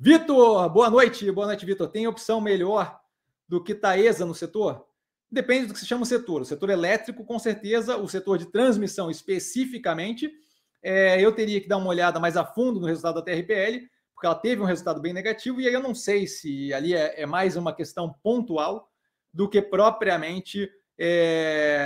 Vitor, boa noite. Boa noite, Vitor. Tem opção melhor do que Taesa no setor? Depende do que se chama o setor. O setor elétrico, com certeza, o setor de transmissão especificamente, é, eu teria que dar uma olhada mais a fundo no resultado da TRPL, porque ela teve um resultado bem negativo, e aí eu não sei se ali é, é mais uma questão pontual do que propriamente é,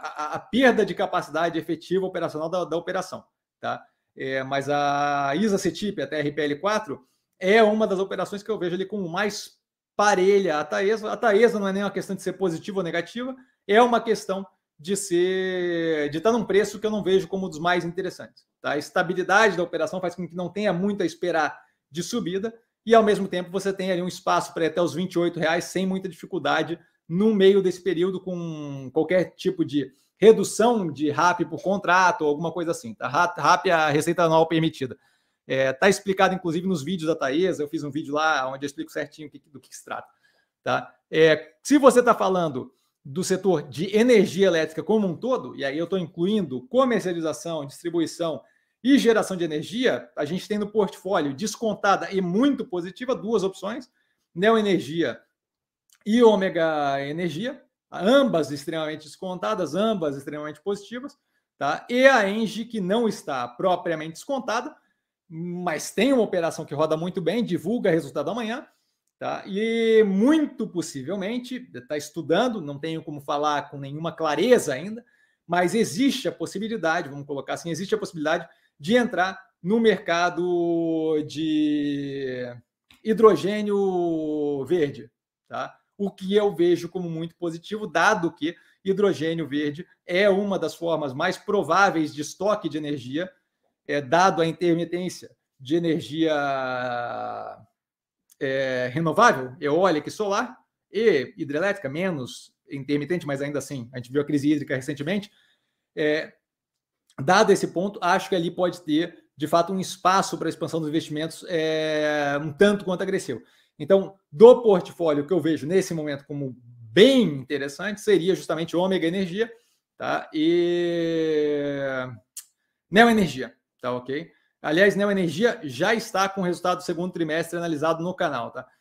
a, a, perda de capacidade efetiva operacional da, da operação. Tá? É, mas a ISA CETIP, a TRPL4, é uma das operações que eu vejo ali com mais parelha a Taesa. A Taesa não é nem uma questão de ser positiva ou negativa, é uma questão de ser de estar num preço que eu não vejo como um dos mais interessantes. Tá? A estabilidade da operação faz com que não tenha muito a esperar de subida e ao mesmo tempo você tem ali um espaço para até os 28 reais sem muita dificuldade no meio desse período com qualquer tipo de redução de RAP por contrato ou alguma coisa assim. Tá? RAP é a receita anual permitida. Está é, tá explicado, inclusive, nos vídeos da Taesa. Eu fiz um vídeo lá onde eu explico certinho do que se trata. Tá? É, se você está falando do setor de energia elétrica como um todo, e aí eu estou incluindo comercialização, distribuição e geração de energia, a gente tem no portfólio descontada e muito positiva duas opções: Neo Energia e Ômega Energia, ambas extremamente descontadas, ambas extremamente positivas, tá? E a Engie, que não está propriamente descontada, mas tem uma operação que roda muito bem, divulga resultado amanhã, tá? E muito possivelmente está estudando, não tenho como falar com nenhuma clareza ainda, mas existe a possibilidade, vamos colocar assim, existe a possibilidade de entrar no mercado de hidrogênio verde, tá? O que eu vejo como muito positivo, dado que hidrogênio verde é uma das formas mais prováveis de estoque de energia é, dado a intermitência de energia é, renovável, eólica e solar, e hidrelétrica, menos intermitente, mas ainda assim, a gente viu a crise hídrica recentemente. É, dado esse ponto, acho que ali pode ter, de fato, um espaço para expansão dos investimentos é, um tanto quanto agressivo. Então, do portfólio que eu vejo nesse momento como bem interessante seria justamente Ômega Energia tá? e Neo Energia. Tá ok? Aliás, Neo Energia já está com o resultado do segundo trimestre analisado no canal, tá?